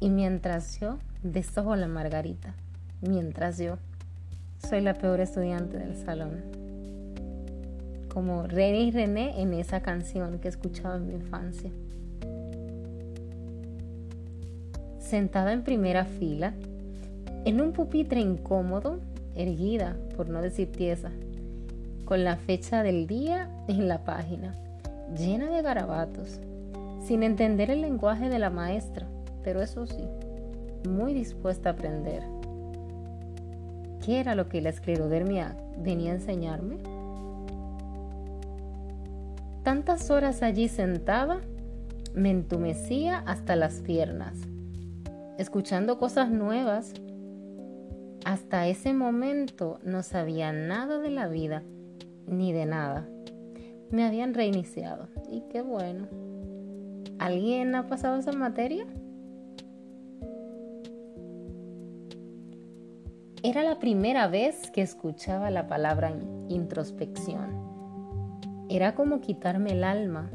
Y mientras yo desojo la margarita, mientras yo soy la peor estudiante del salón. Como René y René en esa canción que escuchaba en mi infancia. Sentada en primera fila, en un pupitre incómodo, erguida, por no decir tiesa, con la fecha del día en la página, llena de garabatos, sin entender el lenguaje de la maestra, pero eso sí, muy dispuesta a aprender. ¿Qué era lo que la esclerodermia venía a enseñarme? Tantas horas allí sentada, me entumecía hasta las piernas, escuchando cosas nuevas. Hasta ese momento no sabía nada de la vida, ni de nada. Me habían reiniciado y qué bueno. ¿Alguien ha pasado esa materia? Era la primera vez que escuchaba la palabra introspección. Era como quitarme el alma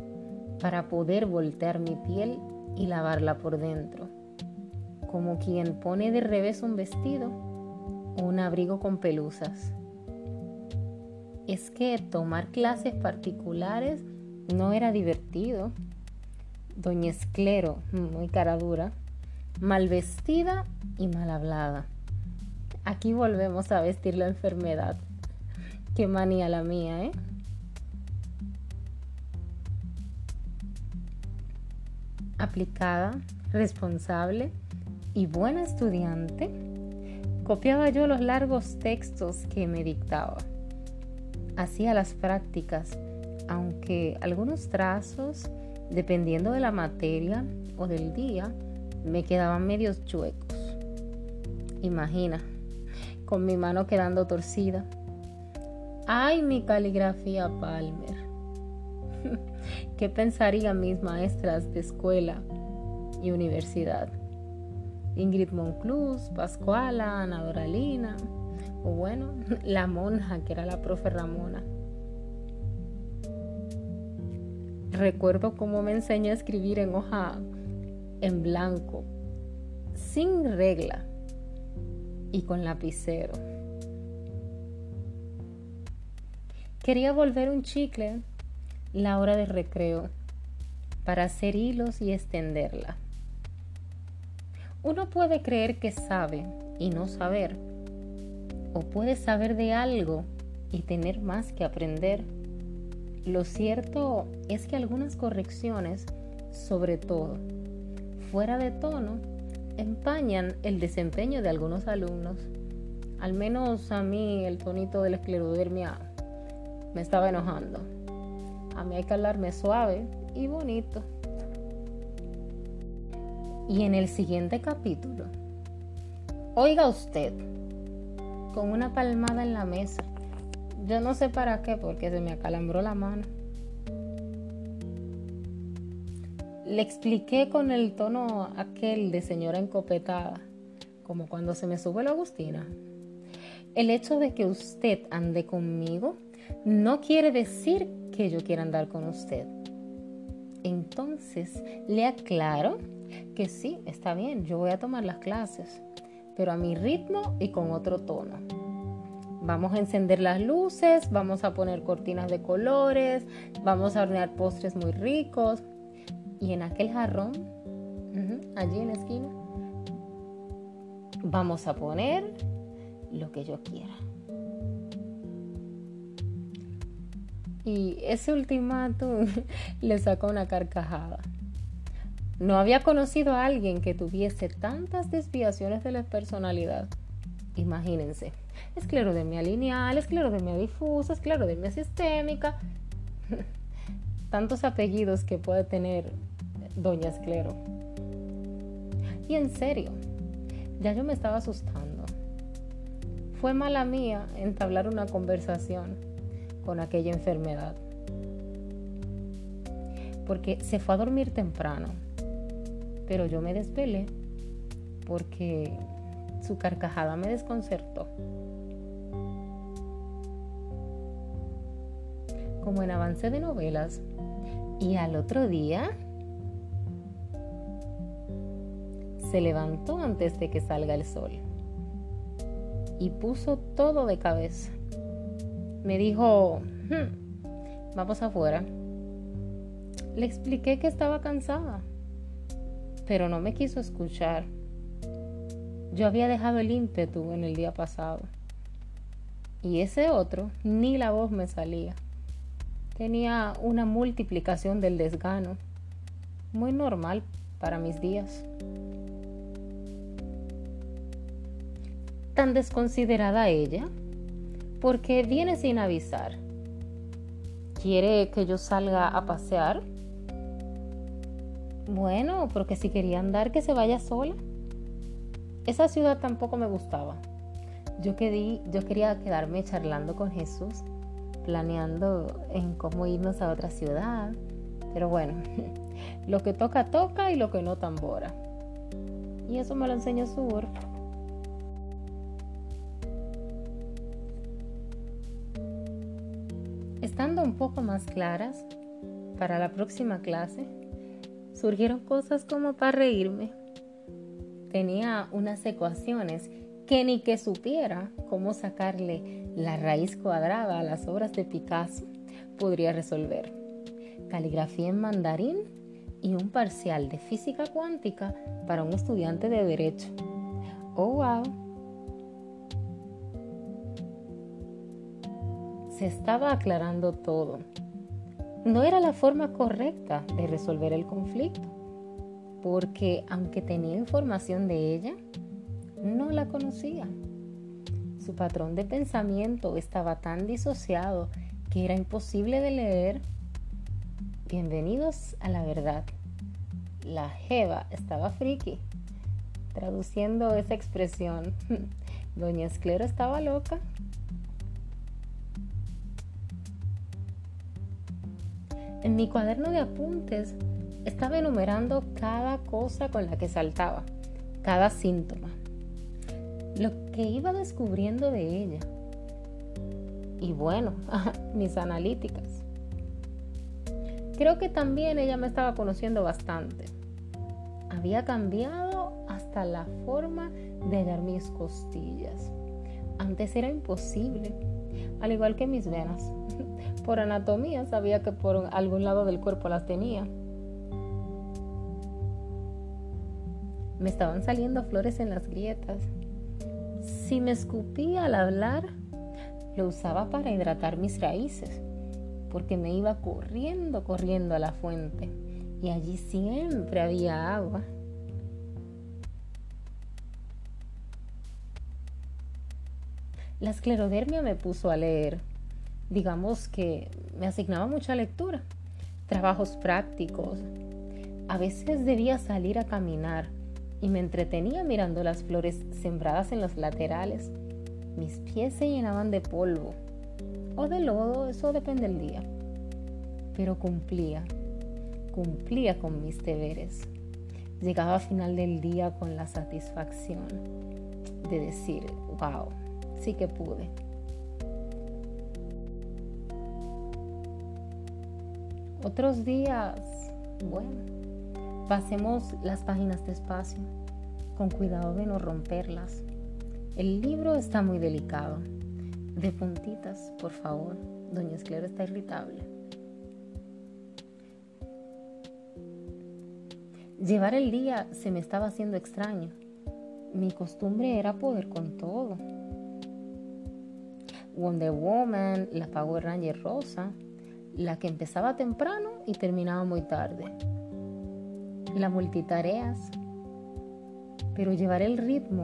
para poder voltear mi piel y lavarla por dentro, como quien pone de revés un vestido o un abrigo con pelusas. Es que tomar clases particulares no era divertido. Doña Esclero, muy cara dura, mal vestida y mal hablada. Aquí volvemos a vestir la enfermedad. Qué manía la mía, ¿eh? Aplicada, responsable y buena estudiante, copiaba yo los largos textos que me dictaba. Hacía las prácticas, aunque algunos trazos, dependiendo de la materia o del día, me quedaban medios chuecos. Imagina, con mi mano quedando torcida. ¡Ay, mi caligrafía Palmer! ¿Qué pensarían mis maestras de escuela y universidad? Ingrid Monclus, Pascuala, Ana Doralina, o bueno, la monja que era la profe Ramona. Recuerdo cómo me enseñó a escribir en hoja en blanco, sin regla, y con lapicero. Quería volver un chicle la hora de recreo para hacer hilos y extenderla. Uno puede creer que sabe y no saber, o puede saber de algo y tener más que aprender. Lo cierto es que algunas correcciones, sobre todo fuera de tono, empañan el desempeño de algunos alumnos. Al menos a mí el tonito de la esclerodermia me estaba enojando. A mí hay que hablarme suave y bonito. Y en el siguiente capítulo, oiga usted, con una palmada en la mesa. Yo no sé para qué, porque se me acalambró la mano. Le expliqué con el tono aquel de señora encopetada, como cuando se me sube la Agustina. El hecho de que usted ande conmigo no quiere decir que yo quiera andar con usted. Entonces le aclaro que sí, está bien, yo voy a tomar las clases, pero a mi ritmo y con otro tono. Vamos a encender las luces, vamos a poner cortinas de colores, vamos a hornear postres muy ricos, y en aquel jarrón, allí en la esquina, vamos a poner lo que yo quiera. Y ese ultimátum le sacó una carcajada. No había conocido a alguien que tuviese tantas desviaciones de la personalidad. Imagínense, esclerodermia lineal, esclerodermia difusa, esclerodermia sistémica, tantos apellidos que puede tener Doña Esclero. Y en serio, ya yo me estaba asustando. Fue mala mía entablar una conversación con aquella enfermedad. Porque se fue a dormir temprano, pero yo me desvelé porque su carcajada me desconcertó. Como en avance de novelas. Y al otro día se levantó antes de que salga el sol y puso todo de cabeza. Me dijo, hmm, vamos afuera. Le expliqué que estaba cansada, pero no me quiso escuchar. Yo había dejado el ímpetu en el día pasado. Y ese otro, ni la voz me salía. Tenía una multiplicación del desgano, muy normal para mis días. Tan desconsiderada ella, porque viene sin avisar. ¿Quiere que yo salga a pasear? Bueno, porque si quería andar, que se vaya sola. Esa ciudad tampoco me gustaba. Yo, yo quería quedarme charlando con Jesús planeando en cómo irnos a otra ciudad. Pero bueno, lo que toca, toca y lo que no tambora. Y eso me lo enseñó Sur. Estando un poco más claras, para la próxima clase, surgieron cosas como para reírme. Tenía unas ecuaciones que ni que supiera cómo sacarle la raíz cuadrada a las obras de Picasso podría resolver. Caligrafía en mandarín y un parcial de física cuántica para un estudiante de derecho. ¡Oh, wow! Se estaba aclarando todo. No era la forma correcta de resolver el conflicto, porque aunque tenía información de ella, no la conocía. Su patrón de pensamiento estaba tan disociado que era imposible de leer. Bienvenidos a la verdad. La Jeva estaba friki. Traduciendo esa expresión, Doña Esclero estaba loca. En mi cuaderno de apuntes estaba enumerando cada cosa con la que saltaba, cada síntoma lo que iba descubriendo de ella. Y bueno, mis analíticas. Creo que también ella me estaba conociendo bastante. Había cambiado hasta la forma de hallar mis costillas. Antes era imposible, al igual que mis venas. Por anatomía sabía que por algún lado del cuerpo las tenía. Me estaban saliendo flores en las grietas si me escupía al hablar, lo usaba para hidratar mis raíces, porque me iba corriendo, corriendo a la fuente, y allí siempre había agua. La esclerodermia me puso a leer. Digamos que me asignaba mucha lectura, trabajos prácticos. A veces debía salir a caminar y me entretenía mirando las flores sembradas en los laterales. Mis pies se llenaban de polvo o de lodo, eso depende del día. Pero cumplía, cumplía con mis deberes. Llegaba a final del día con la satisfacción de decir, wow, sí que pude. Otros días, bueno, Pasemos las páginas despacio, con cuidado de no romperlas. El libro está muy delicado. De puntitas, por favor. Doña Esclera está irritable. Llevar el día se me estaba haciendo extraño. Mi costumbre era poder con todo. Wonder Woman, la Power Ranger rosa, la que empezaba temprano y terminaba muy tarde la multitareas, pero llevar el ritmo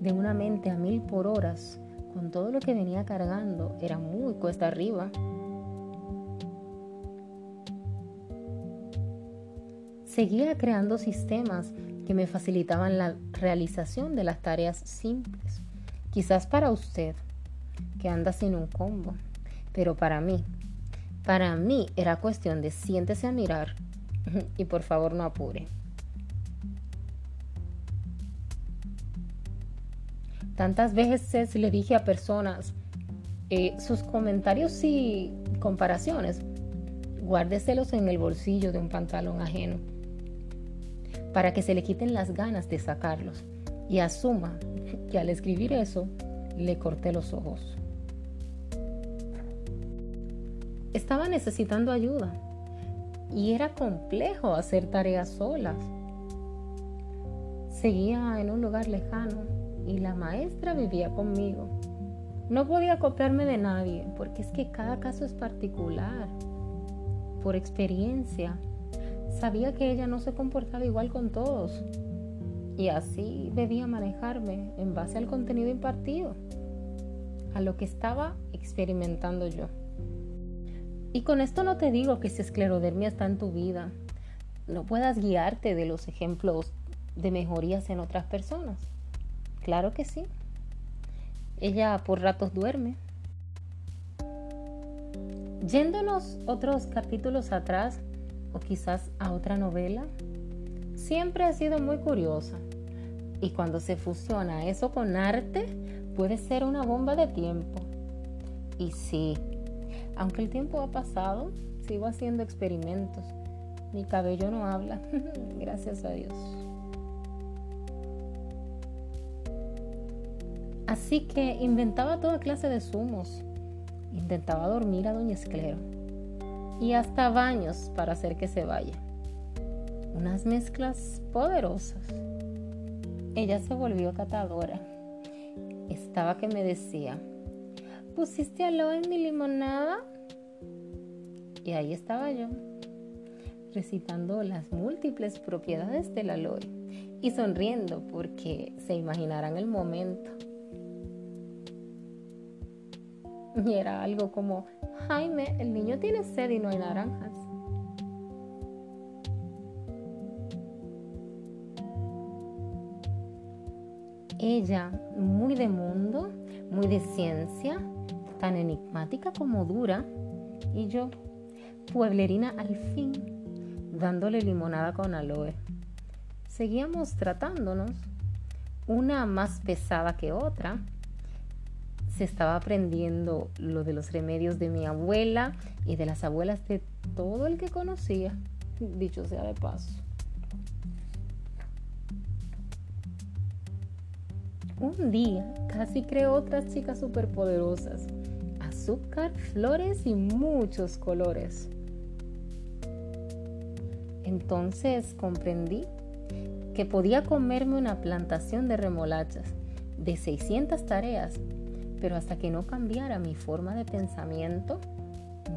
de una mente a mil por horas con todo lo que venía cargando era muy cuesta arriba. Seguía creando sistemas que me facilitaban la realización de las tareas simples. Quizás para usted, que anda sin un combo, pero para mí, para mí era cuestión de siéntese a mirar y por favor no apure. Tantas veces le dije a personas, eh, sus comentarios y comparaciones, guárdeselos en el bolsillo de un pantalón ajeno. para que se le quiten las ganas de sacarlos y asuma que al escribir eso le corté los ojos. Estaba necesitando ayuda y era complejo hacer tareas solas. Seguía en un lugar lejano y la maestra vivía conmigo. No podía copiarme de nadie porque es que cada caso es particular. Por experiencia, sabía que ella no se comportaba igual con todos y así debía manejarme en base al contenido impartido, a lo que estaba experimentando yo. Y con esto no te digo que si esclerodermia está en tu vida, no puedas guiarte de los ejemplos de mejorías en otras personas. Claro que sí. Ella por ratos duerme. Yéndonos otros capítulos atrás, o quizás a otra novela, siempre he sido muy curiosa. Y cuando se fusiona eso con arte, puede ser una bomba de tiempo. Y sí, aunque el tiempo ha pasado, sigo haciendo experimentos. Mi cabello no habla, gracias a Dios. Así que inventaba toda clase de zumos. Intentaba dormir a Doña Esclero. Y hasta baños para hacer que se vaya. Unas mezclas poderosas. Ella se volvió catadora. Estaba que me decía, ¿pusiste aloe en mi limonada? Y ahí estaba yo, recitando las múltiples propiedades del aloe y sonriendo porque se imaginarán el momento. Y era algo como, Jaime, el niño tiene sed y no hay naranjas. Ella, muy de mundo, muy de ciencia, tan enigmática como dura, y yo, pueblerina al fin, dándole limonada con aloe. Seguíamos tratándonos, una más pesada que otra. Se estaba aprendiendo lo de los remedios de mi abuela y de las abuelas de todo el que conocía, dicho sea de paso. Un día casi creó otras chicas superpoderosas azúcar, flores y muchos colores. Entonces comprendí que podía comerme una plantación de remolachas de 600 tareas, pero hasta que no cambiara mi forma de pensamiento,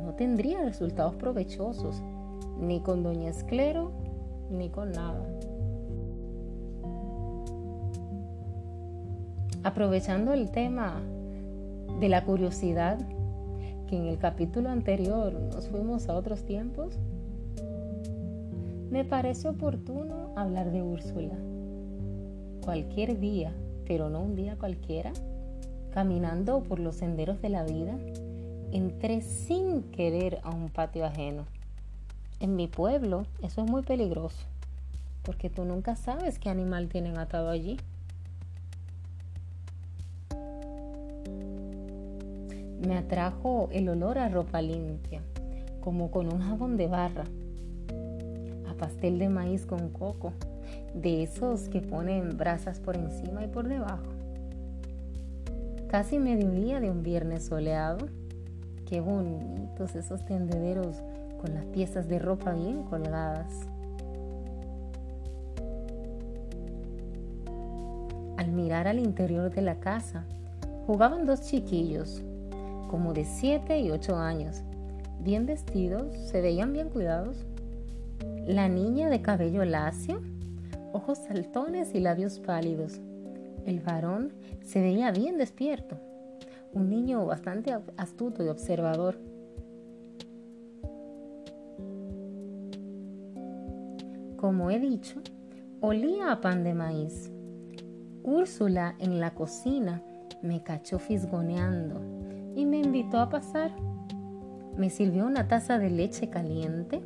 no tendría resultados provechosos, ni con Doña Esclero, ni con nada. Aprovechando el tema de la curiosidad que en el capítulo anterior nos fuimos a otros tiempos, me parece oportuno hablar de Úrsula. Cualquier día, pero no un día cualquiera, caminando por los senderos de la vida, entré sin querer a un patio ajeno. En mi pueblo eso es muy peligroso, porque tú nunca sabes qué animal tienen atado allí. me atrajo el olor a ropa limpia, como con un jabón de barra, a pastel de maíz con coco, de esos que ponen brasas por encima y por debajo. Casi mediodía de un viernes soleado, qué bonitos esos tendederos con las piezas de ropa bien colgadas. Al mirar al interior de la casa, jugaban dos chiquillos, como de 7 y 8 años, bien vestidos, se veían bien cuidados. La niña de cabello lacio, ojos saltones y labios pálidos. El varón se veía bien despierto, un niño bastante astuto y observador. Como he dicho, olía a pan de maíz. Úrsula en la cocina me cachó fisgoneando y me invitó a pasar. Me sirvió una taza de leche caliente,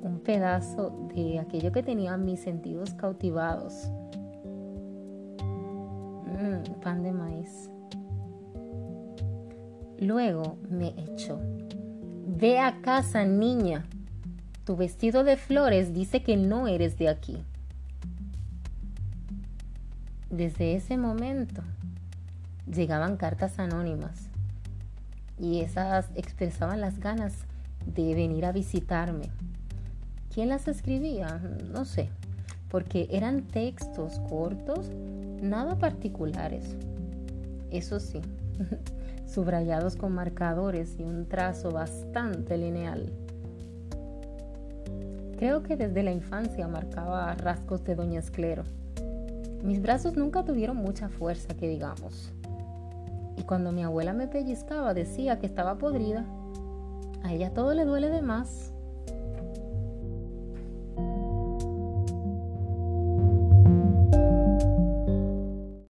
un pedazo de aquello que tenía mis sentidos cautivados. Mm, pan de maíz. Luego me echó. Ve a casa, niña. Tu vestido de flores dice que no eres de aquí. Desde ese momento llegaban cartas anónimas y esas expresaban las ganas de venir a visitarme. ¿Quién las escribía? No sé, porque eran textos cortos, nada particulares. Eso sí, subrayados con marcadores y un trazo bastante lineal. Creo que desde la infancia marcaba rasgos de Doña Esclero. Mis brazos nunca tuvieron mucha fuerza, que digamos. Y cuando mi abuela me pellizcaba decía que estaba podrida. A ella todo le duele de más.